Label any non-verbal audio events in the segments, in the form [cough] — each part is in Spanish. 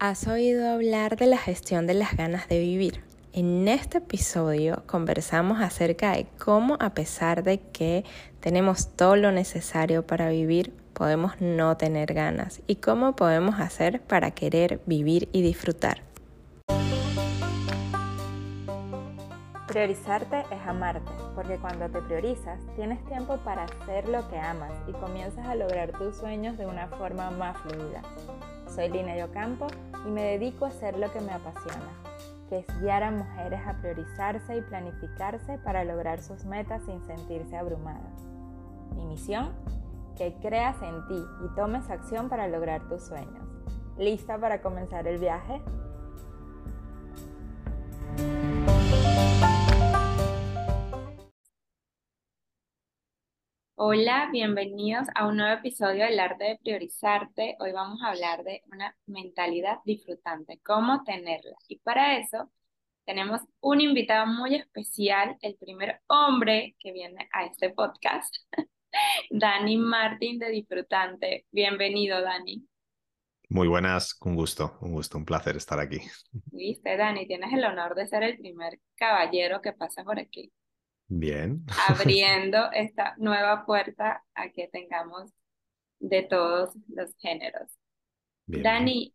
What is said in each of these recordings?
Has oído hablar de la gestión de las ganas de vivir. En este episodio conversamos acerca de cómo a pesar de que tenemos todo lo necesario para vivir, podemos no tener ganas y cómo podemos hacer para querer vivir y disfrutar. Priorizarte es amarte, porque cuando te priorizas tienes tiempo para hacer lo que amas y comienzas a lograr tus sueños de una forma más fluida. Soy Lina Yocampo y me dedico a hacer lo que me apasiona, que es guiar a mujeres a priorizarse y planificarse para lograr sus metas sin sentirse abrumadas. Mi misión, que creas en ti y tomes acción para lograr tus sueños. ¿Lista para comenzar el viaje? Hola, bienvenidos a un nuevo episodio del arte de priorizarte. Hoy vamos a hablar de una mentalidad disfrutante, cómo tenerla. Y para eso tenemos un invitado muy especial, el primer hombre que viene a este podcast, [laughs] Dani Martín de Disfrutante. Bienvenido, Dani. Muy buenas, un gusto, un gusto, un placer estar aquí. Viste, Dani, tienes el honor de ser el primer caballero que pasa por aquí. Bien. [laughs] abriendo esta nueva puerta a que tengamos de todos los géneros. Dani,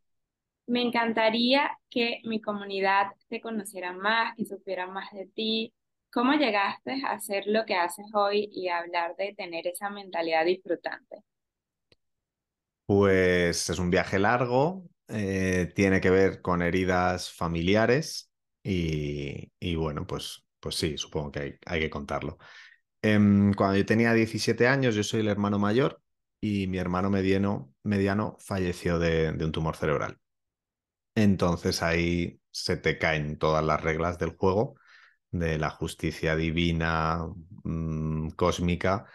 me encantaría que mi comunidad te conociera más, que supiera más de ti. ¿Cómo llegaste a hacer lo que haces hoy y a hablar de tener esa mentalidad disfrutante? Pues es un viaje largo, eh, tiene que ver con heridas familiares y, y bueno, pues pues sí, supongo que hay, que contarlo. Em, cuando yo tenía 17 años, yo soy el hermano mayor y mi hermano mediano, mediano falleció de, un tumor cerebral. Entonces ahí se te caen todas las reglas del juego, de la justicia divina, mm, cósmica.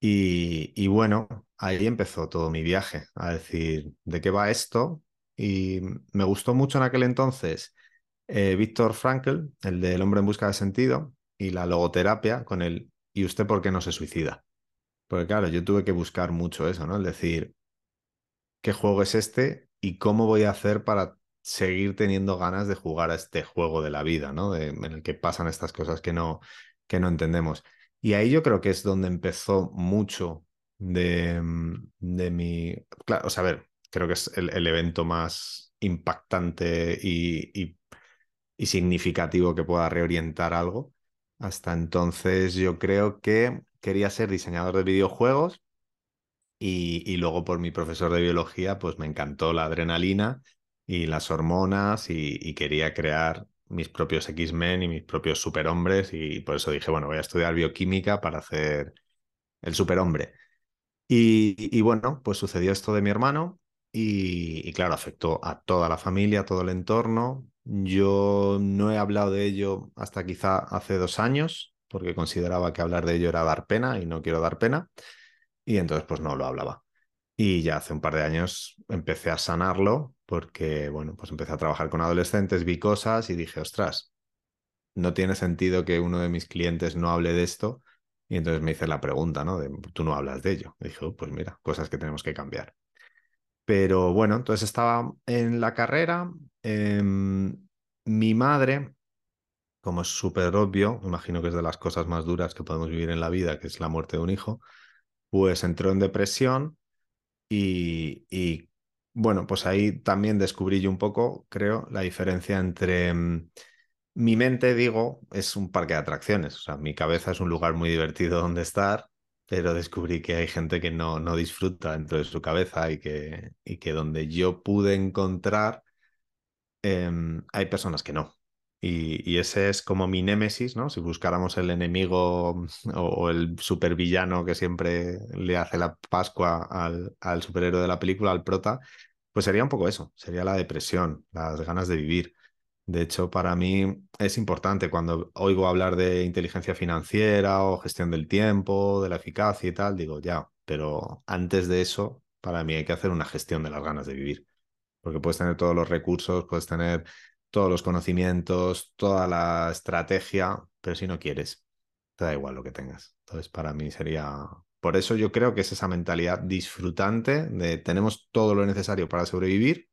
Y, y, bueno, ahí empezó todo mi viaje, a decir, ¿de qué va esto? Y me gustó mucho en aquel entonces eh, Víctor Frankl, el del hombre en busca de sentido, y la logoterapia con el ¿y usted por qué no se suicida? Porque claro, yo tuve que buscar mucho eso, ¿no? El decir, ¿qué juego es este y cómo voy a hacer para seguir teniendo ganas de jugar a este juego de la vida, ¿no? en el que pasan estas cosas que no, que no entendemos. Y ahí yo creo que es donde empezó mucho de, de mi... Claro, o sea, a ver, creo que es el, evento más impactante y significativo que pueda reorientar algo. Hasta entonces yo creo que quería ser diseñador de videojuegos y, luego por mi profesor de biología pues me encantó la adrenalina y las hormonas y, quería crear mis propios X-Men y mis propios superhombres y por eso dije, bueno, voy a estudiar bioquímica para hacer el superhombre. Y, y bueno, pues sucedió esto de mi hermano y, y, claro, afectó a toda la familia, a todo el entorno. Yo no he hablado de ello hasta quizá hace dos años, porque consideraba que hablar de ello era dar pena y no quiero dar pena. Y entonces pues no lo hablaba. Y ya hace un par de años empecé a sanarlo porque, bueno, pues empecé a trabajar con adolescentes, vi cosas y dije, ostras, no tiene sentido que uno de mis clientes no hable de esto. Y entonces me hice la pregunta, ¿no? Tú no hablas de ello. Y dije, oh, pues mira, cosas que tenemos que cambiar. Pero bueno, entonces estaba en la carrera. Em, mi madre, como es súper obvio, imagino que es de las cosas más duras que podemos vivir en la vida, que es la muerte de un hijo, pues entró en depresión y, y bueno, pues ahí también descubrí yo un poco, creo, la diferencia entre em, mi mente, digo, es un parque de atracciones, o sea, mi cabeza es un lugar muy divertido donde estar pero descubrí que hay gente que no, no disfruta dentro de su cabeza y que, y que donde yo pude encontrar, em, hay personas que no. Y, ese es como mi némesis, ¿no? Si buscáramos el enemigo [laughs] o, el supervillano que siempre le hace la Pascua al, al superhéroe de la película, al prota, pues sería un poco eso, sería la depresión, las ganas de vivir. De hecho, para mí es importante cuando oigo hablar de inteligencia financiera o gestión del tiempo, de la eficacia y tal, digo, ya, pero antes de eso, para mí hay que hacer una gestión de las ganas de vivir. Porque puedes tener todos los recursos, puedes tener todos los conocimientos, toda la estrategia, pero si no quieres, te da igual lo que tengas. Entonces, para mí sería... Por eso yo creo que es esa mentalidad disfrutante de tenemos todo lo necesario para sobrevivir,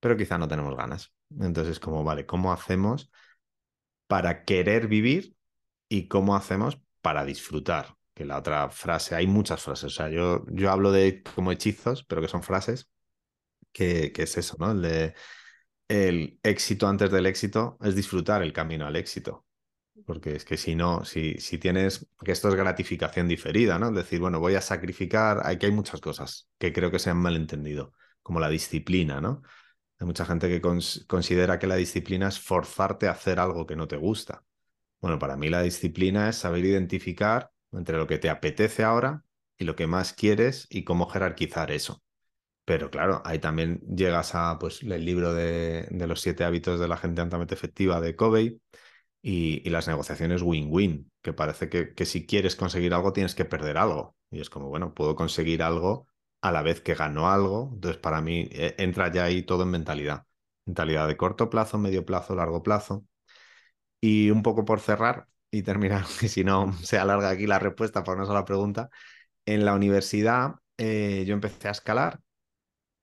pero quizá no tenemos ganas. Entonces, como, vale, ¿cómo hacemos para querer vivir y cómo hacemos para disfrutar? Que la otra frase, hay muchas frases, o sea, yo, yo hablo de como hechizos, pero que son frases, que, es eso, ¿no? El de el éxito antes del éxito es disfrutar el camino al éxito. Porque es que si no, si, si tienes, que esto es gratificación diferida, ¿no? Es decir, bueno, voy a sacrificar, hay que hay muchas cosas que creo que se han malentendido, como la disciplina, ¿no? Hay mucha gente que considera que la disciplina es forzarte a hacer algo que no te gusta. Bueno, para mí la disciplina es saber identificar entre lo que te apetece ahora y lo que más quieres y cómo jerarquizar eso. Pero claro, ahí también llegas a pues, el libro de, de los siete hábitos de la gente altamente efectiva de Covey y, las negociaciones win-win, que parece que, que, si quieres conseguir algo tienes que perder algo. Y es como, bueno, puedo conseguir algo a la vez que gano algo. Entonces, para mí eh, entra ya ahí todo en mentalidad. Mentalidad de corto plazo, medio plazo, largo plazo. Y un poco por cerrar y terminar, [laughs] que si no se alarga aquí la respuesta por una sola pregunta. En la universidad eh, yo empecé a escalar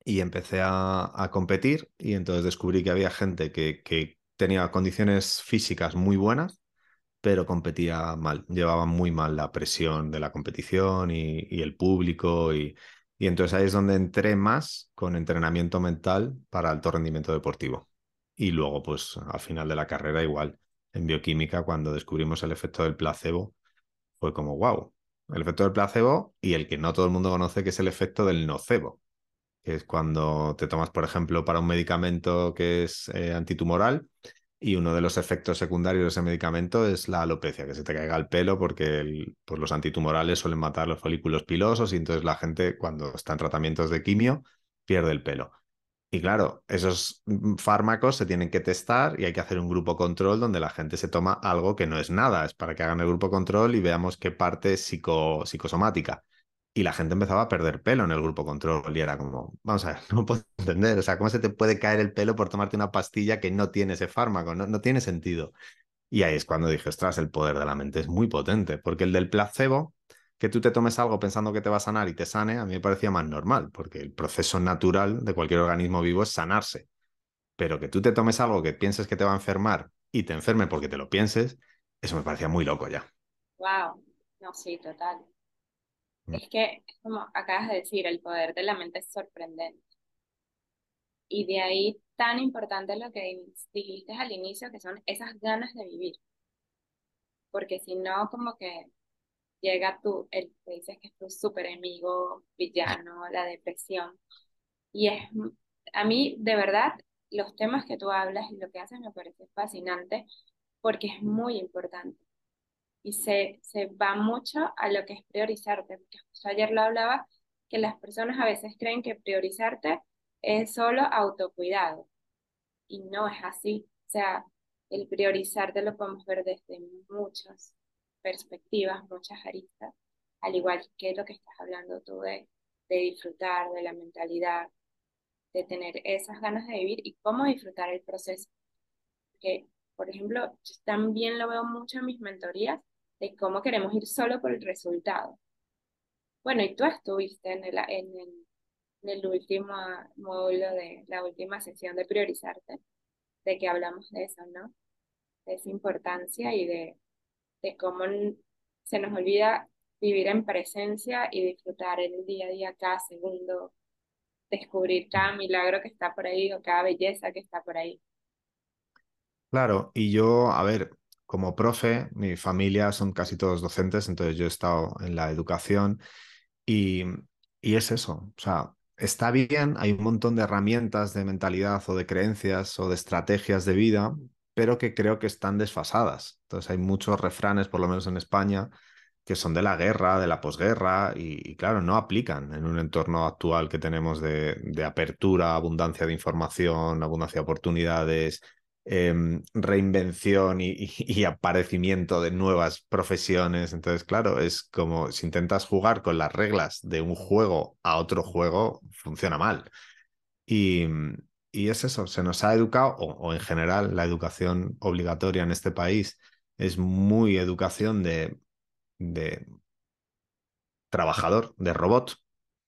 y empecé a, competir y entonces descubrí que había gente que, tenía condiciones físicas muy buenas, pero competía mal, llevaba muy mal la presión de la competición y, el público y, y entonces ahí es donde entré más con entrenamiento mental para alto rendimiento deportivo. Y luego, pues al final de la carrera, igual, en bioquímica, cuando descubrimos el efecto del placebo, fue como, wow, el efecto del placebo y el que no todo el mundo conoce, que es el efecto del nocebo, que es cuando te tomas, por ejemplo, para un medicamento que es eh, antitumoral y uno de los efectos secundarios de ese medicamento es la alopecia, que se te caiga el pelo porque pues los antitumorales suelen matar los folículos pilosos y entonces la gente cuando está en tratamientos de quimio pierde el pelo. Y claro, esos mm, fármacos se tienen que testar y hay que hacer un grupo control donde la gente se toma algo que no es nada, es para que hagan el grupo control y veamos qué parte es psicosomática y la gente empezaba a perder pelo en el grupo control y era como, vamos a ver, [laughs] no puedo entender, o sea, ¿cómo se te puede caer el pelo por tomarte una pastilla que no tiene ese fármaco? No, no tiene sentido. Y ahí es cuando dije, ostras, el poder de la mente es muy potente, porque el del placebo, que tú te tomes algo pensando que te va a sanar y te sane, a mí me parecía más normal, porque el proceso natural de cualquier organismo vivo es sanarse. Pero que tú te tomes algo que pienses que te va a enfermar y te enferme porque te lo pienses, eso me parecía muy loco ya. Wow, no, sí, total. Es que, como acabas de decir, el poder de la mente es sorprendente. Y de ahí tan importante lo que dijiste al inicio, que son esas ganas de vivir. Porque si no, como que llega tú, el que dices que es tu super enemigo, villano, la depresión. Y es, a mí, de verdad, los temas que tú hablas y lo que haces me parece fascinante porque es muy importante y se, se va mucho a lo que es priorizarte, porque ayer lo hablaba, que las personas a veces creen que priorizarte es solo autocuidado, y no es así. O sea, el priorizarte lo podemos ver desde muchas perspectivas, muchas aristas, al igual que lo que estás hablando tú de, de disfrutar, de la mentalidad, de tener esas ganas de vivir y cómo disfrutar el proceso. Que, por ejemplo, yo también lo veo mucho en mis mentorías, de cómo queremos ir solo por el resultado. Bueno, y tú estuviste en el, en el, último módulo de la última sesión de priorizarte, de que hablamos de eso, ¿no? De esa importancia y de, de cómo se nos olvida vivir en presencia y disfrutar el día a día, cada segundo, descubrir cada milagro que está por ahí o cada belleza que está por ahí. Claro, y yo, a ver, como profe, mi familia son casi todos docentes, entonces yo he estado en la educación y, y es eso, o sea, está bien, hay un montón de herramientas de mentalidad o de creencias o de estrategias de vida, pero que creo que están desfasadas. Entonces hay muchos refranes, por lo menos en España, que son de la guerra, de la posguerra, y, claro, no aplican en un entorno actual que tenemos de, de apertura, abundancia de información, abundancia de oportunidades, Em, reinvención y, aparecimiento de nuevas profesiones. Entonces, claro, es como si intentas jugar con las reglas de un juego a otro juego, funciona mal. Y, y es eso, se nos ha educado, o, en general la educación obligatoria en este país es muy educación de, de trabajador, de robot,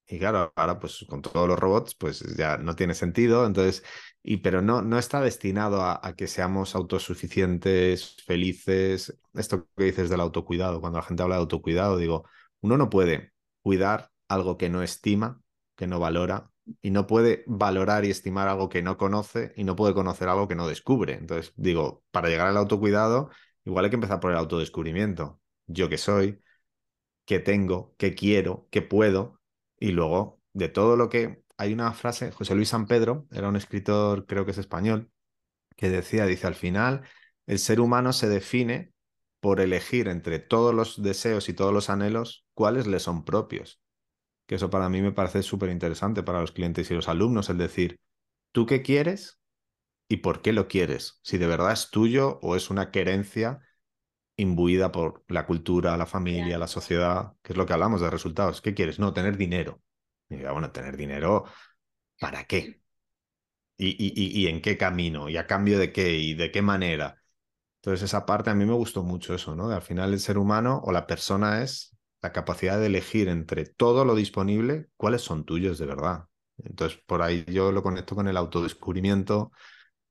Y claro, ahora pues con todos los robots pues ya no tiene sentido, entonces, y, pero no, no está destinado a, a, que seamos autosuficientes, felices. Esto que dices del autocuidado, cuando la gente habla de autocuidado, digo, uno no puede cuidar algo que no estima, que no valora, y no puede valorar y estimar algo que no conoce, y no puede conocer algo que no descubre. Entonces, digo, para llegar al autocuidado, igual hay que empezar por el autodescubrimiento. Yo que soy, qué tengo, qué quiero, qué puedo, y luego de todo lo que... Hay una frase, José Luis San Pedro, era un escritor, creo que es español, que decía, dice, al final, el ser humano se define por elegir entre todos los deseos y todos los anhelos cuáles le son propios. Que eso para mí me parece súper interesante para los clientes y los alumnos, el decir, ¿tú qué quieres y por qué lo quieres? Si de verdad es tuyo o es una querencia imbuida por la cultura, la familia, la sociedad, que es lo que hablamos de resultados. ¿Qué quieres? No, tener dinero. Y diga, bueno, tener dinero, ¿para qué? ¿Y, y, y, en qué camino? ¿Y a cambio de qué? ¿Y de qué manera? Entonces, esa parte a mí me gustó mucho eso, ¿no? De al final el ser humano o la persona es la capacidad de elegir entre todo lo disponible cuáles son tuyos de verdad. Entonces, por ahí yo lo conecto con el autodescubrimiento,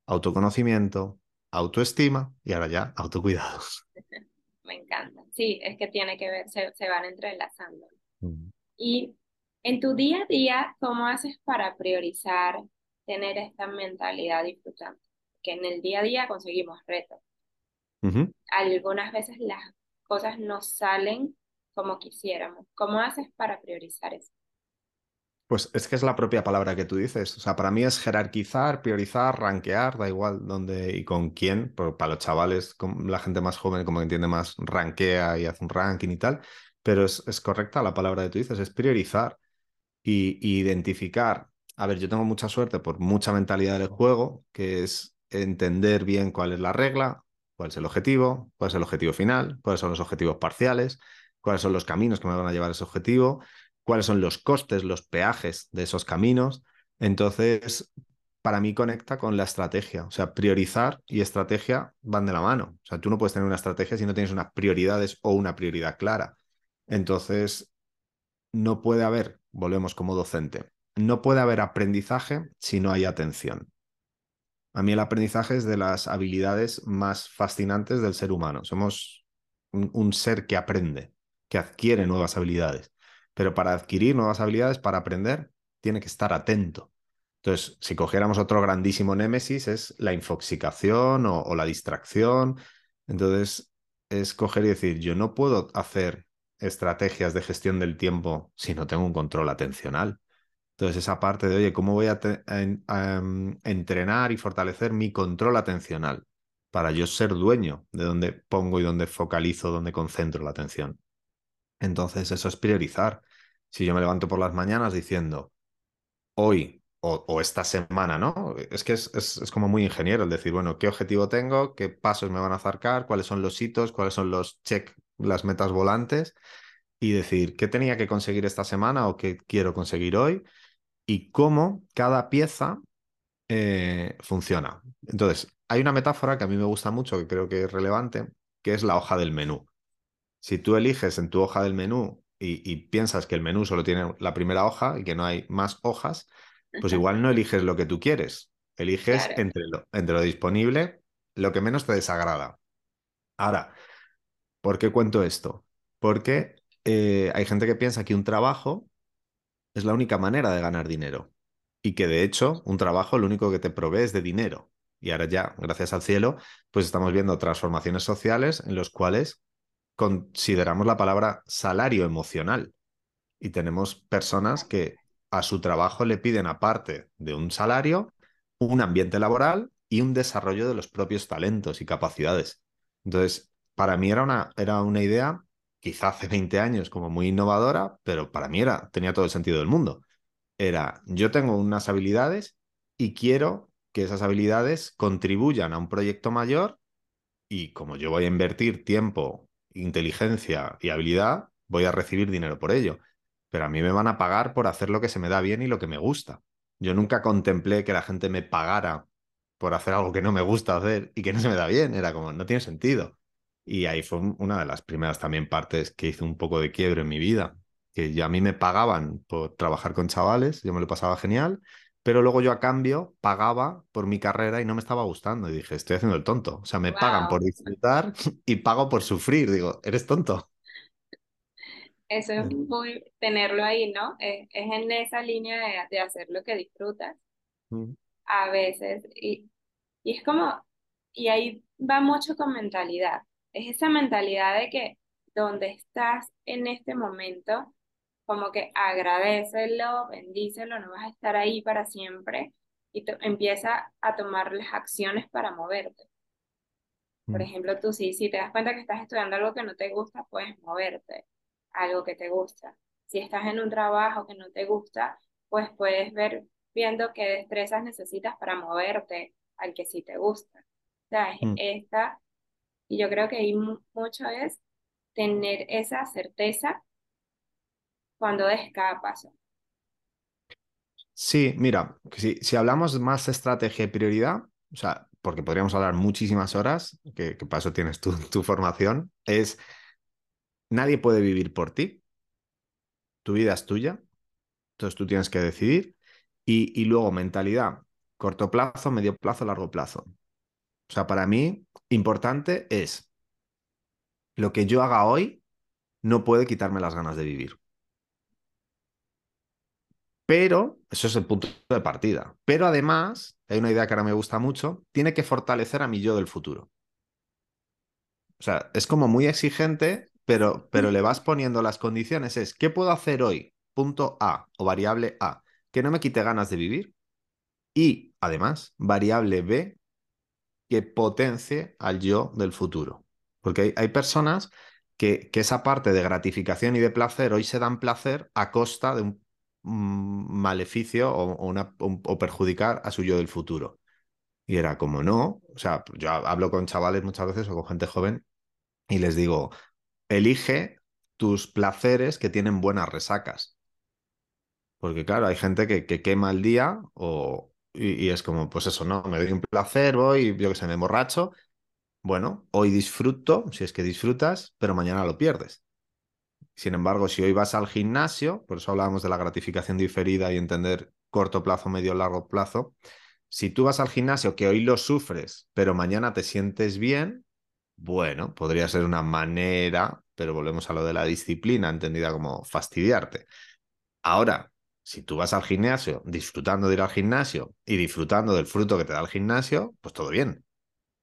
autoconocimiento, autoestima y ahora ya autocuidado. [laughs] Me encanta. Sí, es que tiene que ver, se, van entrelazando. Mm. Y en tu día a día, ¿cómo haces para priorizar tener esta mentalidad disfrutante? Que en el día a día conseguimos retos. Algunas veces las cosas no salen como quisiéramos. ¿Cómo haces para priorizar eso? Pues es que es la propia palabra que tú dices. O sea, para mí es jerarquizar, priorizar, rankear, da igual dónde y con quién. Pero para los chavales, la gente más joven, como que entiende más, rankea y hace un ranking y tal. Pero es, es correcta la palabra que tú dices, es priorizar y, identificar. A ver, yo tengo mucha suerte por mucha mentalidad del juego, que es entender bien cuál es la regla, cuál es el objetivo, cuál es el objetivo final, cuáles son los objetivos parciales, cuáles son los caminos que me van a llevar a ese objetivo cuáles son los costes, los peajes de esos caminos. Entonces, para mí conecta con la estrategia. O sea, priorizar y estrategia van de la mano. O sea, tú no puedes tener una estrategia si no tienes unas prioridades o una prioridad clara. Entonces, no puede haber, volvemos como docente, no puede haber aprendizaje si no hay atención. A mí el aprendizaje es de las habilidades más fascinantes del ser humano. Somos un, un ser que aprende, que adquiere nuevas habilidades pero para adquirir nuevas habilidades, para aprender, tiene que estar atento. Entonces, si cogiéramos otro grandísimo némesis, es la infoxicación o, la distracción. Entonces, es coger y decir, yo no puedo hacer estrategias de gestión del tiempo si no tengo un control atencional. Entonces, esa parte de, oye, ¿cómo voy a, em, entrenar y fortalecer mi control atencional para yo ser dueño de dónde pongo y dónde focalizo, dónde concentro la atención? Entonces, eso es priorizar. Si yo me levanto por las mañanas diciendo, hoy o, esta semana, ¿no? Es que es, es, como muy ingeniero el decir, bueno, ¿qué objetivo tengo? ¿Qué pasos me van a acercar? ¿Cuáles son los hitos? ¿Cuáles son los check, las metas volantes? Y decir, ¿qué tenía que conseguir esta semana o qué quiero conseguir hoy? Y cómo cada pieza eh, funciona. Entonces, hay una metáfora que a mí me gusta mucho, que creo que es relevante, que es la hoja del menú. Si tú eliges en tu hoja del menú y, piensas que el menú solo tiene la primera hoja y que no hay más hojas, pues igual no eliges lo que tú quieres. Eliges entre, lo, entre lo disponible lo que menos te desagrada. Ahora, ¿por qué cuento esto? Porque eh, hay gente que piensa que un trabajo es la única manera de ganar dinero y que de hecho un trabajo lo único que te provee es de dinero. Y ahora ya, gracias al cielo, pues estamos viendo transformaciones sociales en los cuales consideramos la palabra salario emocional y tenemos personas que a su trabajo le piden, aparte de un salario, un ambiente laboral y un desarrollo de los propios talentos y capacidades. Entonces, para mí era una, era una idea, quizá hace 20 años, como muy innovadora, pero para mí era, tenía todo el sentido del mundo. Era, yo tengo unas habilidades y quiero que esas habilidades contribuyan a un proyecto mayor y como yo voy a invertir tiempo, inteligencia y habilidad, voy a recibir dinero por ello. Pero a mí me van a pagar por hacer lo que se me da bien y lo que me gusta. Yo nunca contemplé que la gente me pagara por hacer algo que no me gusta hacer y que no se me da bien. Era como, no tiene sentido. Y ahí fue una de las primeras también partes que hizo un poco de quiebre en mi vida. que ya a mí me pagaban por trabajar con chavales, yo me lo pasaba genial, pero luego yo a cambio pagaba por mi carrera y no me estaba gustando. Y dije, estoy haciendo el tonto. O sea, me pagan por disfrutar [laughs] y pago por sufrir. Digo, eres tonto. Eso es muy tenerlo ahí, ¿no? Es, en esa línea de, hacer lo que disfrutas. Mm. A veces. Y, y es como, y ahí va mucho con mentalidad. Es esa mentalidad de que donde estás en este momento, como que agradecelo, bendícelo, no vas a estar ahí para siempre y empieza a tomar las acciones para moverte. Por mm. ejemplo, tú sí, si te das cuenta que estás estudiando algo que no te gusta, puedes moverte algo que te gusta. Si estás en un trabajo que no te gusta, pues puedes ver viendo qué destrezas necesitas para moverte al que sí te gusta. O sea, mm. esta, y yo creo que ahí mucho es tener esa certeza cuando des cada paso. Sí, mira, si, si hablamos más estrategia y prioridad, o sea, porque podríamos hablar muchísimas horas, que, eso tienes tu, tu formación, es nadie puede vivir por ti. Tu vida es tuya, entonces tú tienes que decidir. Y, y luego mentalidad, corto plazo, medio plazo, largo plazo. O sea, para mí, importante es lo que yo haga hoy no puede quitarme las ganas de vivir. Pero, eso es el punto de partida. Pero además, hay una idea que ahora me gusta mucho, tiene que fortalecer a mi yo del futuro. O sea, es como muy exigente, pero, pero le vas poniendo las condiciones. Es, ¿qué puedo hacer hoy? Punto A o variable A, que no me quite ganas de vivir. Y, además, variable B, que potencie al yo del futuro. Porque hay, personas que, que, esa parte de gratificación y de placer hoy se dan placer a costa de un maleficio o, o, perjudicar a su yo del futuro. Y era como, no, o sea, yo hablo con chavales muchas veces o con gente joven y les digo, elige tus placeres que tienen buenas resacas. Porque claro, hay gente que, que quema el día o, y, es como, pues eso, no, me doy un placer, voy, yo que sé, me emborracho. Bueno, hoy disfruto, si es que disfrutas, pero mañana lo pierdes. Sin embargo, si hoy vas al gimnasio, por eso hablábamos de la gratificación diferida y entender corto plazo, medio, largo plazo, si tú vas al gimnasio que hoy lo sufres, pero mañana te sientes bien, bueno, podría ser una manera, pero volvemos a lo de la disciplina, entendida como fastidiarte. Ahora, si tú vas al gimnasio disfrutando de ir al gimnasio y disfrutando del fruto que te da el gimnasio, pues todo bien.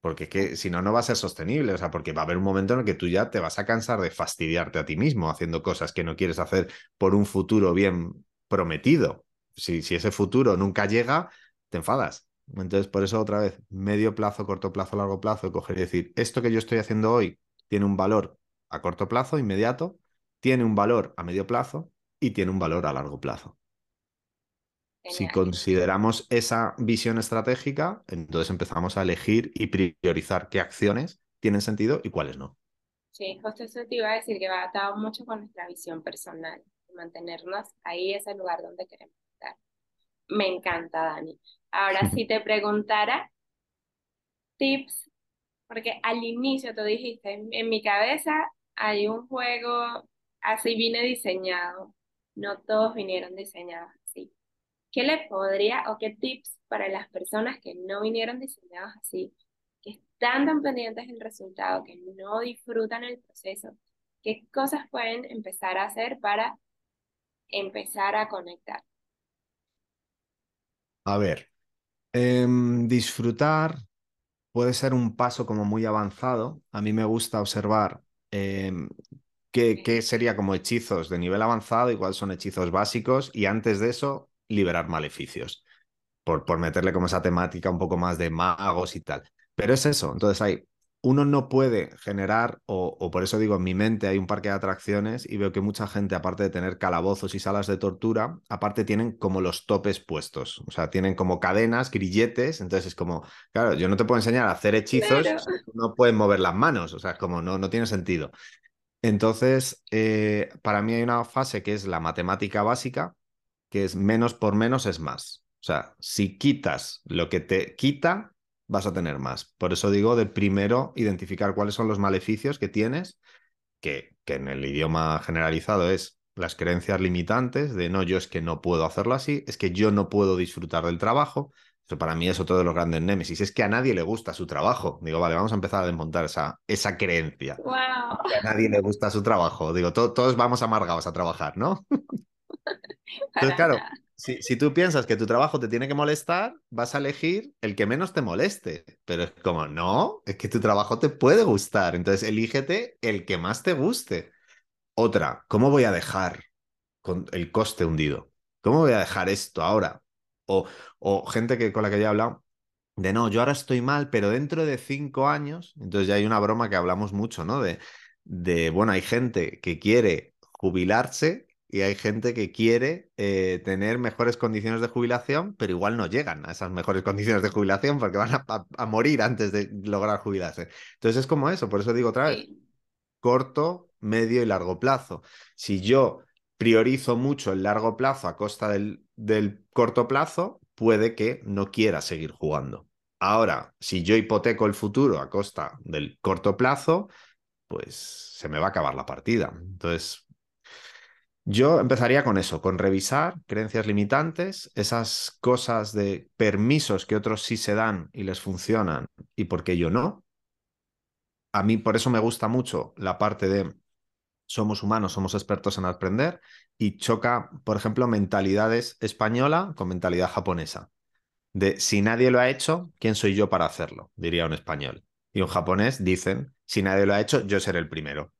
Porque que, si no, no va a ser sostenible. O sea, porque va a haber un momento en el que tú ya te vas a cansar de fastidiarte a ti mismo haciendo cosas que no quieres hacer por un futuro bien prometido. Si, si ese futuro nunca llega, te enfadas. Entonces, por eso otra vez, medio plazo, corto plazo, largo plazo, coger y decir, esto que yo estoy haciendo hoy tiene un valor a corto plazo, inmediato, tiene un valor a medio plazo y tiene un valor a largo plazo. Si consideramos esa visión estratégica, entonces empezamos a elegir y priorizar qué acciones tienen sentido y cuáles no. Sí, justo eso te iba a decir que va atado mucho con nuestra visión personal, mantenernos ahí ese lugar donde queremos estar. Me encanta, Dani. Ahora, [laughs] si te preguntara tips, porque al inicio tú dijiste, en mi cabeza hay un juego, así vine diseñado, no todos vinieron diseñados ¿Qué le podría o qué tips para las personas que no vinieron diseñados así, que están tan pendientes del resultado, que no disfrutan el proceso? ¿Qué cosas pueden empezar a hacer para empezar a conectar? A ver, em, disfrutar puede ser un paso como muy avanzado. A mí me gusta observar em, qué, qué, sería como hechizos de nivel avanzado y cuáles son hechizos básicos. Y antes de eso, liberar maleficios, por, por meterle como esa temática un poco más de magos y tal. Pero es eso, entonces hay, uno no puede generar, o, por eso digo, en mi mente hay un parque de atracciones y veo que mucha gente, aparte de tener calabozos y salas de tortura, aparte tienen como los topes puestos, o sea, tienen como cadenas, grilletes, entonces es como, claro, yo no te puedo enseñar a hacer hechizos, no pueden mover las manos, o sea, como no, no tiene sentido. Entonces, eh, para mí hay una fase que es la matemática básica, que es menos por menos es más. O sea, si quitas lo que te quita, vas a tener más. Por eso digo de primero identificar cuáles son los maleficios que tienes, que, que en el idioma generalizado es las creencias limitantes de no, yo es que no puedo hacerlo así, es que yo no puedo disfrutar del trabajo. Eso para mí es otro de los grandes némesis. Es que a nadie le gusta su trabajo. Digo, vale, vamos a empezar a desmontar esa, esa creencia. Wow. a nadie le gusta su trabajo. Digo, todos vamos amargados a trabajar, ¿no? [laughs] Entonces, claro, si, si, tú piensas que tu trabajo te tiene que molestar, vas a elegir el que menos te moleste. Pero es como, no, es que tu trabajo te puede gustar. Entonces, elígete el que más te guste. Otra, ¿cómo voy a dejar con el coste hundido? ¿Cómo voy a dejar esto ahora? O, o gente que, con la que ya he hablado, de no, yo ahora estoy mal, pero dentro de cinco años, entonces ya hay una broma que hablamos mucho, ¿no? De, de bueno, hay gente que quiere jubilarse y hay gente que quiere eh, tener mejores condiciones de jubilación, pero igual no llegan a esas mejores [laughs] condiciones de jubilación porque van a, a, morir antes de lograr jubilarse. Entonces es como eso, por eso digo otra vez, corto, medio y largo plazo. Si yo priorizo mucho el largo plazo a costa del, del corto plazo, puede que no quiera seguir jugando. Ahora, si yo hipoteco el futuro a costa del corto plazo, pues se me va a acabar la partida. Entonces, yo empezaría con eso, con revisar creencias limitantes, esas cosas de permisos que otros sí se dan y les funcionan y por qué yo no. A mí por eso me gusta mucho la parte de somos humanos, somos expertos en aprender y choca, por ejemplo, mentalidades española con mentalidad japonesa. De si nadie lo ha hecho, ¿quién soy yo para hacerlo? Diría un español. Y un japonés dicen, si nadie lo ha hecho, yo seré el primero.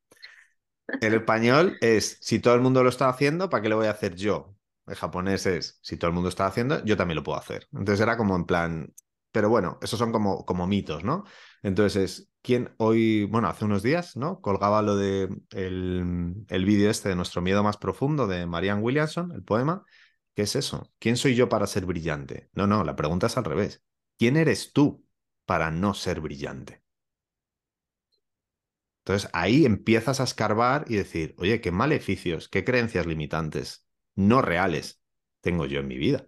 El español es, si todo el mundo lo está haciendo, ¿para qué lo voy a hacer yo? El japonés es, si todo el mundo está haciendo, yo también lo puedo hacer. Entonces era como en plan, pero bueno, esos son como, como mitos, ¿no? Entonces, ¿quién hoy, bueno, hace unos días, ¿no? Colgaba lo de el, el vídeo este de Nuestro miedo más profundo de Marianne Williamson, el poema. ¿Qué es eso? ¿Quién soy yo para ser brillante? No, no, la pregunta es al revés. ¿Quién eres tú para no ser brillante? Entonces ahí empiezas a escarbar y decir, oye, qué maleficios, qué creencias limitantes no reales tengo yo en mi vida.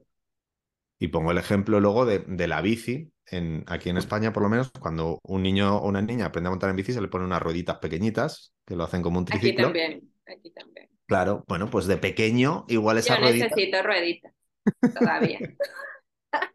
Y pongo el ejemplo luego de, de la bici. En, aquí en España, por lo menos, cuando un niño o una niña aprende a montar en bici, se le ponen unas rueditas pequeñitas que lo hacen como un triciclo. Aquí también, aquí también. Claro, bueno, pues de pequeño, igual esa Yo ruedita. necesito rueditas todavía. [laughs]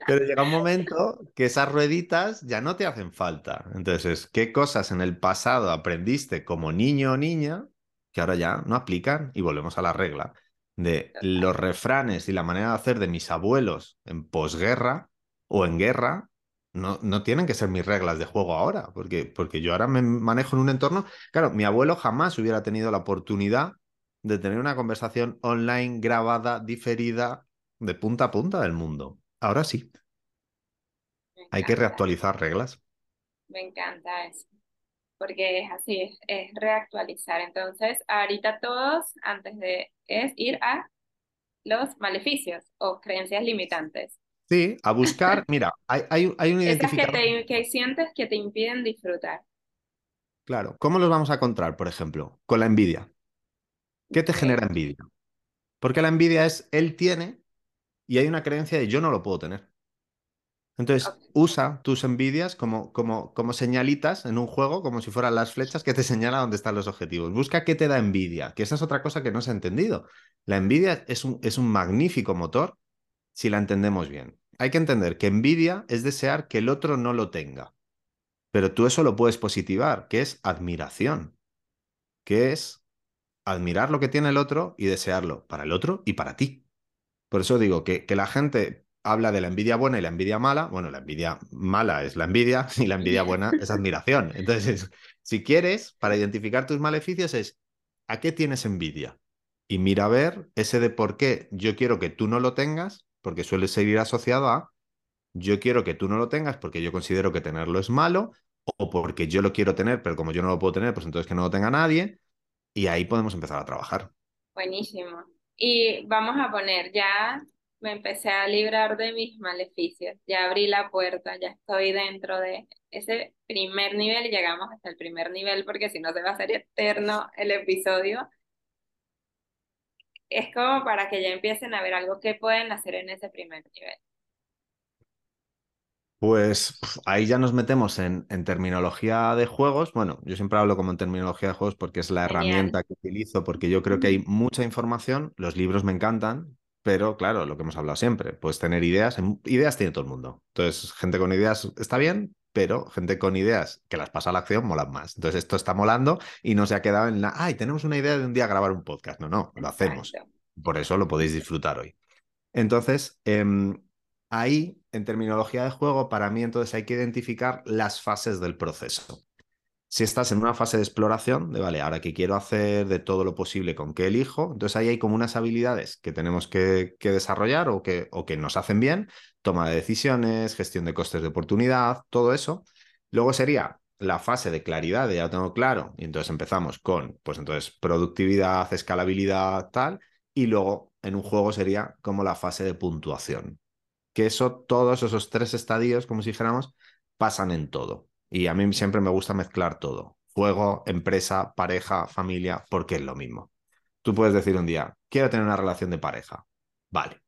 Pero llega un momento que esas rueditas ya no te hacen falta. Entonces, ¿qué cosas en el pasado aprendiste como niño o niña que ahora ya no aplican? Y volvemos a la regla de los refranes y la manera de hacer de mis abuelos en posguerra o en guerra. No, no tienen que ser mis reglas de juego ahora, porque, porque yo ahora me manejo en un entorno. Claro, mi abuelo jamás hubiera tenido la oportunidad de tener una conversación online grabada, diferida, de punta a punta del mundo. Ahora sí. Hay que reactualizar reglas. Me encanta eso, porque es así, es, es, reactualizar. Entonces, ahorita todos, antes de, es ir a los maleficios o creencias limitantes. Sí, a buscar, [laughs] mira, hay, hay, hay un Esas que, identificador. te, que sientes que te impiden disfrutar. Claro, ¿cómo los vamos a encontrar, por ejemplo? Con la envidia. ¿Qué te genera envidia? Porque la envidia es él tiene y hay una creencia de yo no lo puedo tener. Entonces, usa tus envidias como, como, como señalitas en un juego, como si fueran las flechas que te [laughs] señalan dónde están los objetivos. Busca qué te da envidia, que esa es otra cosa que no se ha entendido. La envidia es un, es un magnífico motor si la entendemos bien. Hay que entender que envidia es desear que el otro no lo tenga. Pero tú eso lo puedes positivar, que es admiración, que es admirar lo que tiene el otro y desearlo para el otro y para ti. Por eso digo que, que la gente habla de la envidia buena y la envidia mala. Bueno, la envidia mala es la envidia [laughs] y la envidia [laughs] buena es admiración. Entonces, si quieres, para identificar tus maleficios es ¿a qué tienes envidia? Y mira a ver ese de por qué yo quiero que tú no lo tengas, porque suele seguir asociado a yo quiero que tú no lo tengas porque yo considero que tenerlo es malo, o porque yo lo quiero tener, pero como yo no lo puedo tener, pues entonces que no lo tenga nadie. Y ahí podemos empezar a trabajar. Buenísimo. Y vamos a poner, ya me empecé a librar de mis maleficios, ya abrí la puerta, ya estoy dentro de ese primer nivel y llegamos hasta el primer nivel porque si no se va a hacer eterno el episodio. Es como para que ya empiecen a ver algo que pueden hacer en ese primer nivel. Pues ahí ya nos metemos en, terminología de juegos. Bueno, yo siempre hablo como en terminología de juegos porque es la herramienta que utilizo, porque yo creo que hay mucha información, los libros me encantan, pero claro, lo que hemos hablado siempre, puedes tener ideas, ideas tiene todo el mundo. Entonces, gente con ideas está bien, pero gente con ideas que las pasa a la acción molan más. Entonces, esto está molando y no se ha quedado en la, ay, tenemos una idea de un día grabar un podcast. No, no, lo hacemos. Por eso lo podéis disfrutar hoy. Entonces, em, ahí, en terminología de juego, para mí entonces hay que identificar las fases del proceso. Si estás en una fase de exploración, de vale, ahora que quiero hacer de todo lo posible con qué elijo, entonces ahí hay como unas habilidades que tenemos que, desarrollar o que, o que nos hacen bien, toma de decisiones, gestión de costes de oportunidad, todo eso. Luego sería la fase de claridad, de ya lo tengo claro, y entonces empezamos con, pues entonces, productividad, escalabilidad, tal, y luego en un juego sería como la fase de puntuación que eso, todos esos tres estadios, como si dijéramos, pasan en todo. Y a mí siempre me gusta mezclar todo. Juego, empresa, pareja, familia, porque es lo mismo. Tú puedes decir un día, quiero tener una relación de pareja. Vale.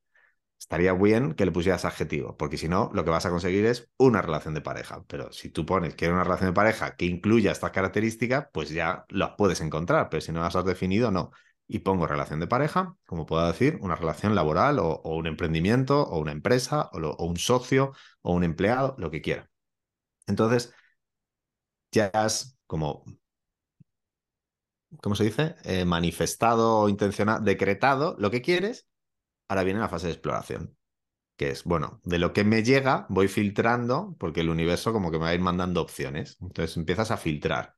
Estaría bien que le pusieras adjetivo, porque si no, lo que vas a conseguir es una relación de pareja. Pero si tú pones que una relación de pareja que incluya estas características, pues ya las puedes encontrar. Pero si no las has definido, no y pongo relación de pareja, como puedo decir, una relación laboral o, un emprendimiento o una empresa o, un socio o un empleado, lo que quiera. Entonces, ya has como, ¿cómo se dice? Eh, manifestado, intencionado, decretado lo que quieres. Ahora viene la fase de exploración, que es, bueno, de lo que me llega voy filtrando porque el universo como que me va a ir mandando opciones. Entonces empiezas a filtrar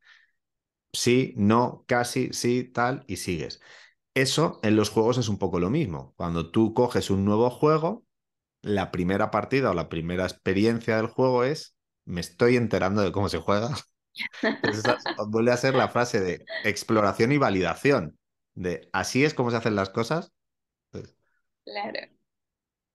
sí, no, casi, sí, tal, y sigues. Eso en los juegos es un poco lo mismo. Cuando tú coges un nuevo juego, la primera partida o la primera experiencia del juego es, me estoy enterando de cómo se juega. [laughs] [laughs] vuelve a ser la frase de exploración y validación, de así es como se hacen las cosas. Pues claro.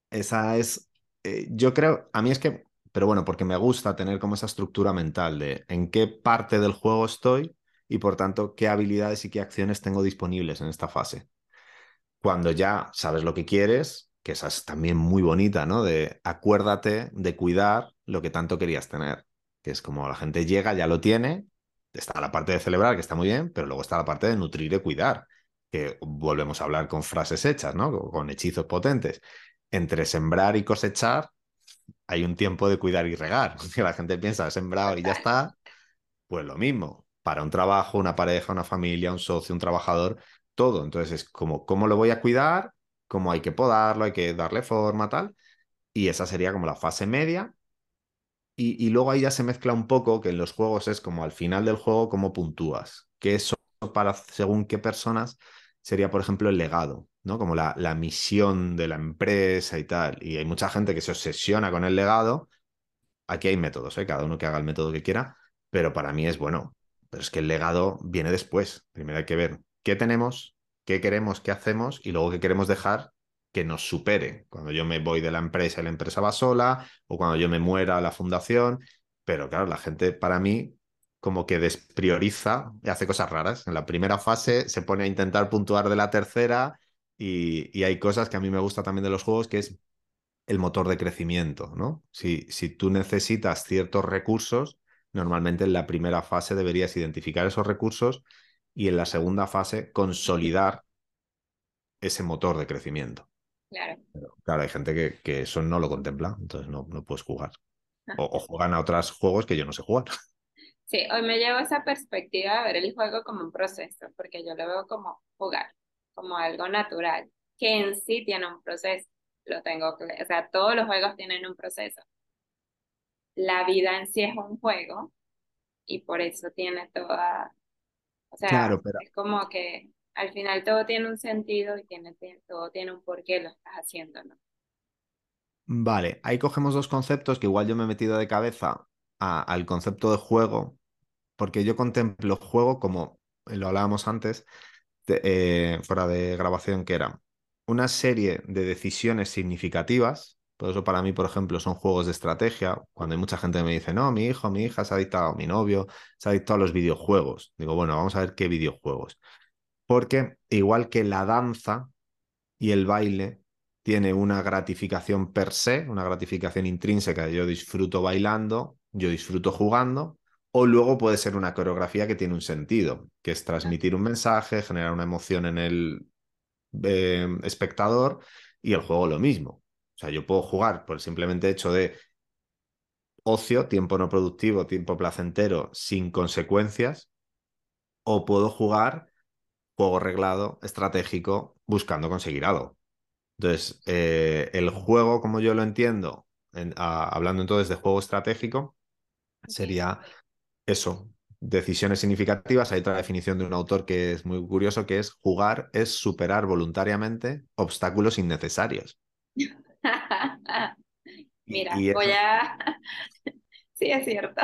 Esa es, eh, yo creo, a mí es que, pero bueno, porque me gusta tener como esa estructura mental de en qué parte del juego estoy y por tanto qué habilidades y qué acciones tengo disponibles en esta fase. Cuando ya sabes lo que quieres, que esa es también muy bonita, ¿no? De acuérdate de cuidar lo que tanto querías tener, que es como la gente llega, ya lo tiene, está la parte de celebrar, que está muy bien, pero luego está la parte de nutrir y cuidar, que volvemos a hablar con frases hechas, ¿no? Con hechizos potentes. Entre sembrar y cosechar hay un tiempo de cuidar y regar, [laughs] que la gente piensa, sembrado y ya está, pues lo mismo, para un trabajo, una pareja, una familia, un socio, un trabajador, todo. Entonces es como, ¿cómo lo voy a cuidar? ¿Cómo hay que podarlo? Hay que darle forma, tal. Y esa sería como la fase media. Y, luego ahí ya se mezcla un poco, que en los juegos es como al final del juego, cómo puntúas. Que eso para según qué personas sería, por ejemplo, el legado, ¿no? Como la, la misión de la empresa y tal. Y hay mucha gente que se obsesiona con el legado. Aquí hay métodos, ¿eh? cada uno que haga el método que quiera, pero para mí es bueno, pero es que el legado viene después. Primero hay que ver qué tenemos, qué queremos, qué hacemos y luego qué queremos dejar que nos supere. Cuando yo me voy de la empresa y la empresa va sola, o cuando yo me muera la fundación. Pero claro, la gente para mí como que desprioriza y hace cosas raras. En la primera fase se pone a intentar puntuar de la tercera y, y hay cosas que a mí me gusta también de los juegos, que es el motor de crecimiento, ¿no? Si, si tú necesitas ciertos recursos, normalmente en la primera fase deberías identificar esos recursos y en la segunda fase consolidar ese motor de crecimiento. Claro. claro, hay gente que, que, eso no lo contempla, entonces no, no puedes jugar. Ah. O, juegan a otros juegos que yo no sé jugar. [laughs] Sí, hoy me llevo esa perspectiva de ver el juego como un proceso, porque yo lo veo como jugar, como algo natural, que en sí tiene un proceso. Lo tengo o sea, todos los juegos tienen un proceso la vida en sí es un juego y por eso tiene toda, o sea, es como que al final todo tiene un sentido y tiene, todo tiene un porqué lo estás haciendo, ¿no? Vale, ahí cogemos dos conceptos que igual yo me he metido de cabeza al concepto de juego, porque yo contemplo juego como, lo hablábamos antes, eh, fuera de grabación, que era una serie de decisiones significativas por eso para mí, por ejemplo, son juegos de estrategia. Cuando hay mucha gente que me dice, no, mi hijo, mi hija se ha adictado, mi novio se ha adictado a los videojuegos. Digo, bueno, vamos a ver qué videojuegos. Porque igual que la danza y el baile tiene una gratificación per se, una gratificación intrínseca, yo disfruto bailando, yo disfruto jugando, o luego puede ser una coreografía que tiene un sentido, que es transmitir un mensaje, generar una emoción en el eh, espectador y el juego lo mismo. O sea, yo puedo jugar por el simplemente hecho de ocio, tiempo no productivo, tiempo placentero, sin consecuencias, o puedo jugar juego reglado, estratégico, buscando conseguir algo. Entonces, eh, el juego, como yo lo entiendo, hablando entonces de juego estratégico, sería eso, decisiones significativas. Hay otra definición de un autor que es muy curioso, que es jugar es superar voluntariamente obstáculos innecesarios. [laughs] [laughs] Mira, voy a... [laughs] sí, es cierto.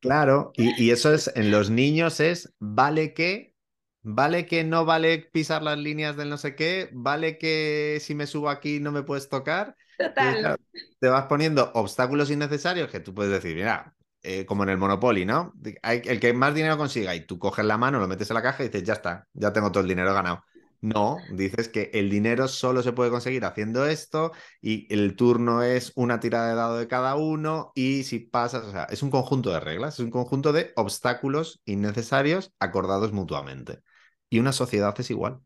Claro, y, y, eso es, en los niños es, vale que, vale que no vale pisar las líneas del no sé qué, vale que si me subo aquí no me puedes tocar. Total. te vas poniendo obstáculos innecesarios que tú puedes decir, mira, eh, como en el Monopoly, ¿no? el que más dinero consiga y tú coges la mano, lo metes en la caja y dices, ya está, ya tengo todo el dinero ganado. No, dices que el dinero solo se puede conseguir haciendo esto y el turno es una tirada de dado de cada uno y si pasas, o sea, es un conjunto de reglas, es un conjunto de obstáculos innecesarios acordados mutuamente. Y una sociedad es igual.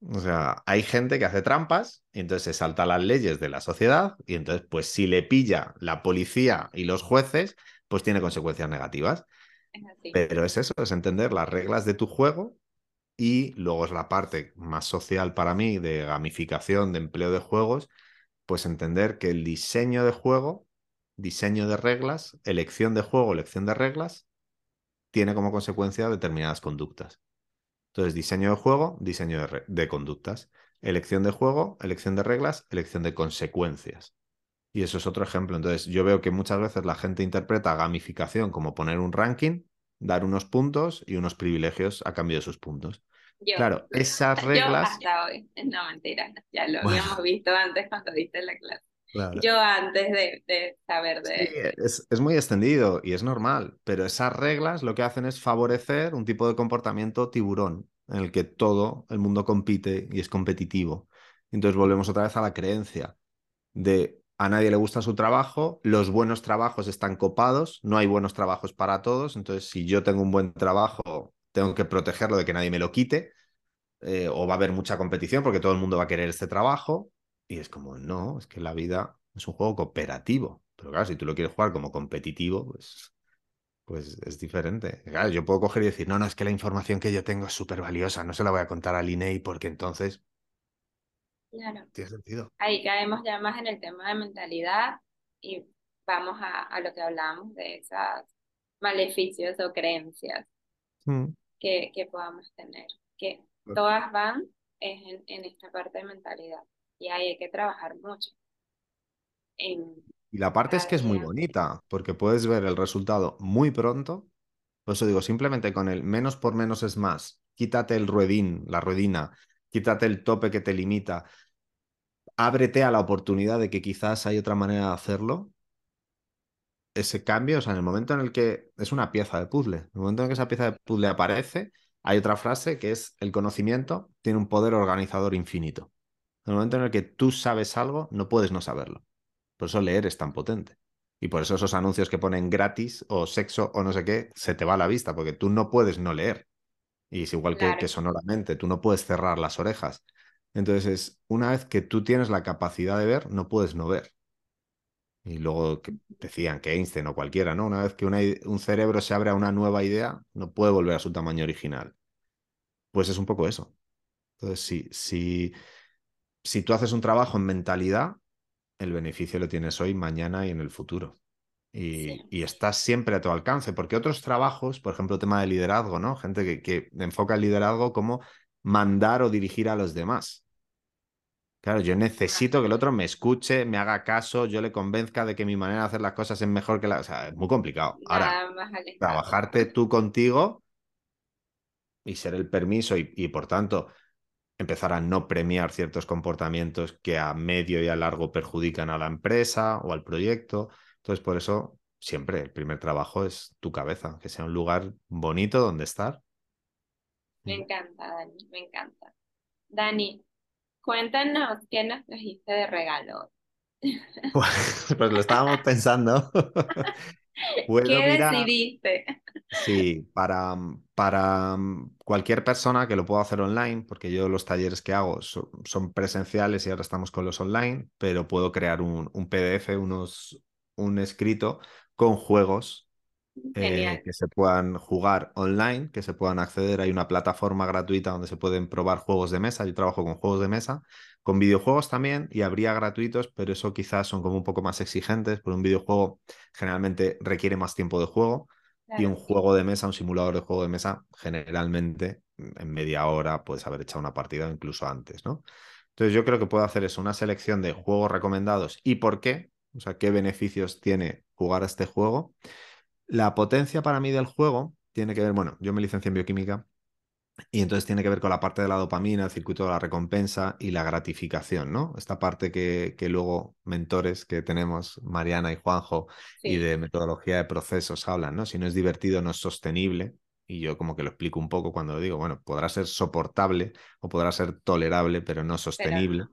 O sea, hay gente que hace trampas y entonces se salta las leyes de la sociedad y entonces, pues si le pilla la policía y los jueces, pues tiene consecuencias negativas. Pero es eso, es entender las reglas de tu juego y luego es la parte más social para mí de gamificación, de empleo de juegos, pues entender que el diseño de juego, diseño de reglas, elección de juego, elección de reglas, tiene como consecuencia determinadas conductas. Entonces, diseño de juego, diseño de, conductas. Elección de juego, elección de reglas, elección de consecuencias. Y eso es otro ejemplo. Entonces, yo veo que muchas veces la gente interpreta gamificación como poner un ranking, dar unos puntos y unos privilegios a cambio de esos puntos. claro, [laughs] esas reglas. hasta hoy, no mentira, ya lo habíamos visto antes cuando diste la clase. Yo antes de, saber de... Sí, es, muy extendido y es normal, pero esas reglas lo que hacen es favorecer un tipo de comportamiento tiburón, en el que todo el mundo compite y es competitivo. Entonces volvemos otra vez a la creencia de a nadie le gusta su trabajo, los buenos trabajos están copados, no hay buenos trabajos para todos, entonces si yo tengo un buen trabajo, tengo que protegerlo de que nadie me lo quite, eh, o va a haber mucha competición porque todo el mundo va a querer este trabajo, y es como, no, es que la vida es un juego cooperativo. Pero claro, si tú lo quieres jugar como competitivo, pues, pues es diferente. Yo puedo coger y decir, no, no, es que la información que yo tengo es súper valiosa, no se la voy a contar al INEI porque entonces... Claro. Tiene sentido. Ahí caemos ya más en el tema de mentalidad y vamos a, lo que hablábamos de esos maleficios o creencias mm. que, que podamos tener, que todas van en, en esta parte de mentalidad y ahí hay que trabajar mucho. y la parte es que es muy bonita, porque puedes ver el resultado muy pronto. Por eso digo, simplemente con el menos por menos es más. Quítate el ruedín, la ruedina, quítate el tope que te limita. Ábrete a la oportunidad de que quizás hay otra manera de hacerlo. Ese cambio, o sea, en el momento en el que es una pieza de puzzle, en el momento en que esa pieza de puzzle aparece, hay otra frase que es el conocimiento tiene un poder organizador infinito. En el momento en el que tú sabes algo, no puedes no saberlo. Por eso leer es tan potente. Y por eso esos anuncios que ponen gratis o sexo o no sé qué, se te va a la vista, porque tú no puedes no leer. Y es igual que, que, sonoramente, tú no puedes cerrar las orejas. Entonces, una vez que tú tienes la capacidad de ver, no puedes no ver. Y luego decían que Einstein o cualquiera, ¿no? Una vez que un cerebro se abre a una nueva idea, no puede volver a su tamaño original. Pues es un poco eso. Entonces, si tú haces un trabajo en mentalidad, el beneficio lo tienes hoy, mañana y en el futuro. Y, estás siempre a tu alcance, porque otros trabajos, por ejemplo, tema de liderazgo, ¿no? Gente que, que enfoca el liderazgo como mandar o dirigir a los demás. Claro, yo necesito que el otro me escuche, me haga caso, yo le convenzca de que mi manera de hacer las cosas es mejor que la. O sea, es muy complicado. Ahora, trabajarte tú contigo y ser el permiso y por tanto empezar a no premiar ciertos comportamientos que a medio y a largo perjudican a la empresa o al proyecto. Entonces, por eso, siempre el primer trabajo es tu cabeza, que sea un lugar bonito donde estar. Me encanta, Dani, me encanta. Dani, Cuéntanos qué nos trajiste de regalo. [laughs] Pues, pues lo estábamos pensando. [laughs] ¿Qué decidiste? Sí, para, para cualquier persona que lo pueda hacer online, porque yo los talleres que hago son, presenciales y ahora estamos con los online, pero puedo crear un, un PDF, unos, un escrito con juegos eh, que se puedan jugar online, que se puedan acceder. Hay una plataforma gratuita donde se pueden probar juegos de mesa. Yo trabajo con juegos de mesa, con videojuegos también, y habría gratuitos, pero eso quizás son como un poco más exigentes, porque un videojuego generalmente requiere más tiempo de juego. Y un juego de mesa, un simulador de juego de mesa, generalmente en media hora puedes haber echado una partida incluso antes, ¿no? Entonces yo creo que puedo hacer eso, una selección de juegos recomendados y por qué, o sea, qué beneficios tiene jugar a este juego la potencia para mí del juego tiene que ver, bueno, yo me licencié en bioquímica y entonces tiene que ver con la parte de la dopamina, el circuito de la recompensa y la gratificación, ¿no? Esta parte que, que luego mentores que tenemos, Mariana y Juanjo, y de metodología de procesos hablan, ¿no? Si no es divertido, no es sostenible. Y yo como que lo explico un poco cuando digo, bueno, podrá ser soportable o podrá ser tolerable, pero no sostenible.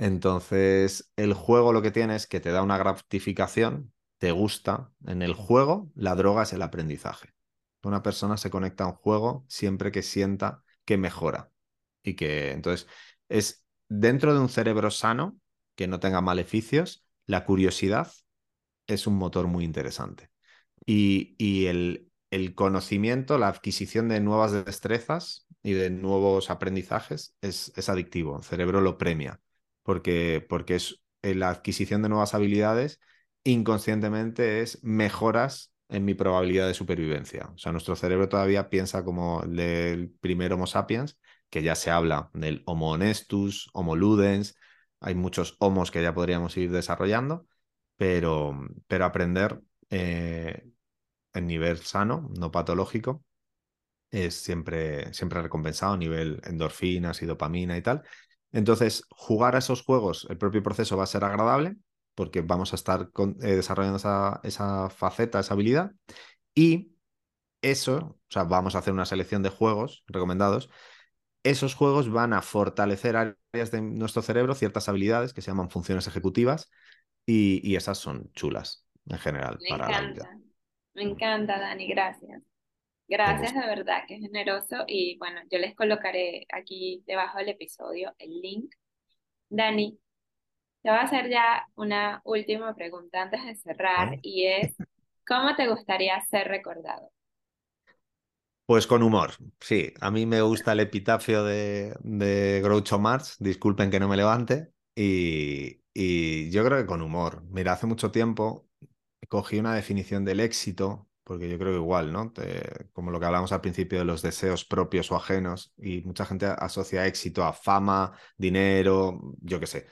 Entonces, el juego lo que tiene es que te da una gratificación, te gusta en el juego, la droga es el aprendizaje. Una persona se conecta a un juego siempre que sienta que mejora y que entonces es dentro de un cerebro sano que no tenga maleficios, la curiosidad es un motor muy interesante. Y, y el, el, conocimiento, la adquisición de nuevas destrezas y de nuevos aprendizajes es, es adictivo. El cerebro lo premia porque, porque es la adquisición de nuevas habilidades inconscientemente es mejoras en mi probabilidad de supervivencia. O sea, nuestro cerebro todavía piensa como el del primer Homo sapiens, que ya se habla del Homo honestus, Homo ludens, hay muchos homos que ya podríamos ir desarrollando, pero, pero aprender eh, en nivel sano, no patológico, es siempre, siempre recompensado a nivel endorfinas y dopamina y tal. Entonces, jugar a esos juegos, el propio proceso va a ser agradable, porque vamos a estar eh, desarrollando esa, faceta, esa habilidad. Y eso, o sea, vamos a hacer una selección de juegos recomendados. Esos juegos van a fortalecer áreas de nuestro cerebro, ciertas habilidades que se llaman funciones ejecutivas, y, esas son chulas en general. Me encanta, me encanta, Dani, gracias. Gracias de verdad, que generoso. Y bueno, yo les colocaré aquí debajo del episodio el link. Dani, te voy a hacer ya una última pregunta antes de cerrar y es, ¿cómo te gustaría ser recordado? Pues con humor, sí. A mí me gusta el epitafio de, de Groucho Marx, disculpen que no me levante, y, y yo creo que con humor. Mira, hace mucho tiempo cogí una definición del éxito, porque yo creo que igual, ¿no? como lo que hablamos al principio de los deseos propios o ajenos, y mucha gente asocia éxito a fama, dinero, yo qué sé.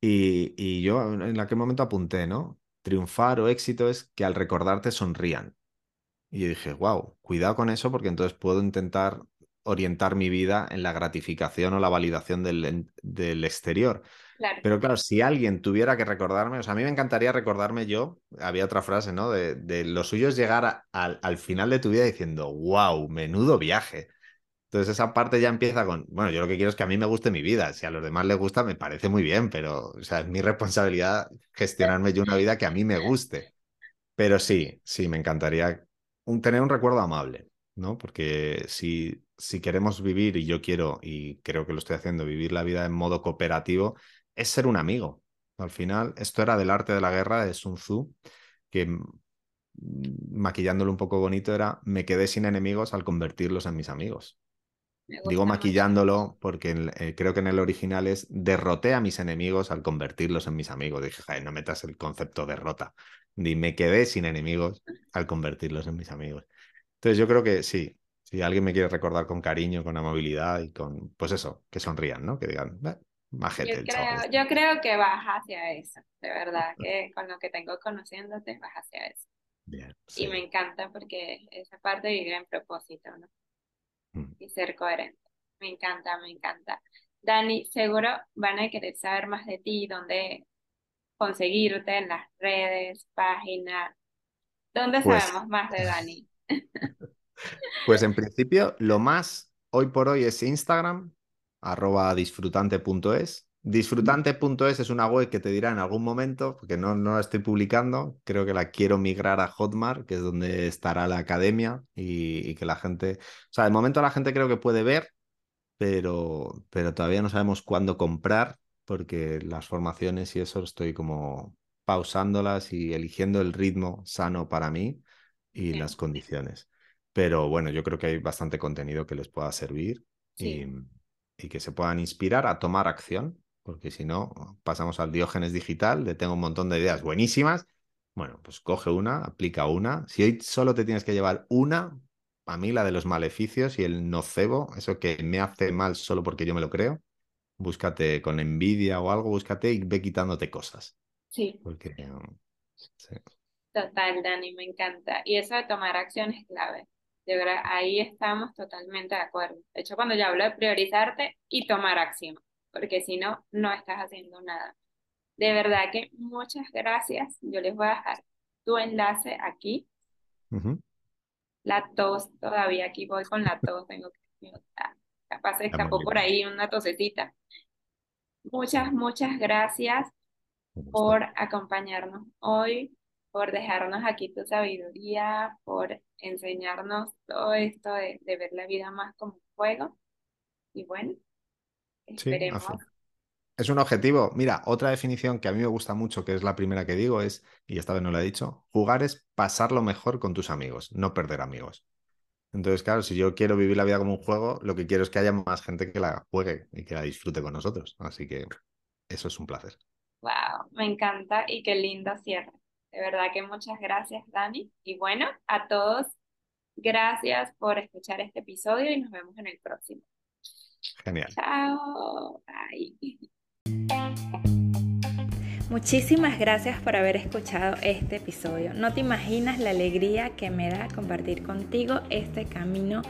Y, yo en aquel momento apunté, ¿no? Triunfar o éxito es que al recordarte sonrían. Y yo dije, wow, cuidado con eso porque entonces puedo intentar orientar mi vida en la gratificación o la validación del, del exterior. Pero claro, si alguien tuviera que recordarme, o sea, a mí me encantaría recordarme yo, había otra frase, ¿no? De, de lo suyo es llegar al final de tu vida diciendo, wow, menudo viaje. Entonces esa parte ya empieza con, bueno, yo lo que quiero es que a mí me guste mi vida, si a los demás les gusta me parece muy bien, pero o sea, es mi responsabilidad gestionarme yo una vida que a mí me guste. Pero sí, sí, me encantaría tener un recuerdo amable, ¿no? Porque si, si queremos vivir, y yo quiero, y creo que lo estoy haciendo, vivir la vida en modo cooperativo, es ser un amigo. Al final, esto era del arte de la guerra de Sun Tzu, que maquillándolo un poco bonito era, me quedé sin enemigos al convertirlos en mis amigos. Digo maquillándolo porque eh, creo que en el original es derroté a mis enemigos al convertirlos en mis amigos. Dije, no metas el concepto derrota. Ni me quedé sin enemigos al convertirlos en mis amigos. Entonces yo creo que sí, si alguien me quiere recordar con cariño, con amabilidad y con, pues eso, que sonrían, ¿no? Que digan, majete. Yo, creo, este". yo creo que vas hacia eso, de verdad, que con lo que tengo conociéndote vas hacia eso. Bien, Y me encanta porque esa parte vive en propósito, ¿no? Mm. y ser coherente. Me encanta, me encanta. Dani, seguro van a querer saber más de ti, dónde conseguirte en las redes, páginas. ¿Dónde pues sabemos más de Dani? [laughs] Pues en principio, lo más hoy por hoy es Instagram, arroba disfrutante.es. Disfrutante.es es una web que te dirá en algún momento, porque no, no la estoy publicando, creo que la quiero migrar a Hotmart, que es donde estará la academia y, y que la gente, o sea, de momento la gente creo que puede ver, pero, pero todavía no sabemos cuándo comprar, porque las formaciones y eso estoy como pausándolas y eligiendo el ritmo sano para mí y las condiciones. Pero bueno, yo creo que hay bastante contenido que les pueda servir y, y, que se puedan inspirar a tomar acción, porque si no, pasamos al diógenes digital, de tengo un montón de ideas buenísimas. Bueno, pues coge una, aplica una. Si hoy solo te tienes que llevar una, a mí la de los maleficios y el nocebo, eso que me hace mal solo porque yo me lo creo, búscate con envidia o algo, búscate y ve quitándote cosas. Sí. Porque, um, sí. Total, Dani, me encanta. Y eso de tomar acción es clave. De verdad, ahí estamos totalmente de acuerdo. De hecho, cuando yo hablo de priorizarte y tomar acción, porque si no, no estás haciendo nada. De verdad que muchas gracias. Yo les voy a dejar tu enlace aquí. La tos, todavía aquí voy con la tos, tengo que... Capaz se escapó por ahí una tosecita. Muchas, muchas gracias por acompañarnos hoy, por dejarnos aquí tu sabiduría, por enseñarnos todo esto de, ver la vida más como un juego. Y bueno, esperemos. es un objetivo. Mira, otra definición que a mí me gusta mucho, que es la primera que digo, es, y esta vez no la he dicho, jugar es pasarlo mejor con tus amigos, no perder amigos. Entonces, claro, si yo quiero vivir la vida como un juego, lo que quiero es que haya más gente que la juegue y que la disfrute con nosotros. Así que eso es un placer. Wow, me encanta y qué lindo cierre. De verdad que muchas gracias, Dani. Y bueno, a todos, gracias por escuchar este episodio y nos vemos en el próximo. Genial. Chao. Bye. Muchísimas gracias por haber escuchado este episodio. No te imaginas la alegría que me da compartir contigo este camino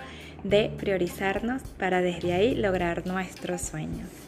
de priorizarnos para desde ahí lograr nuestros sueños.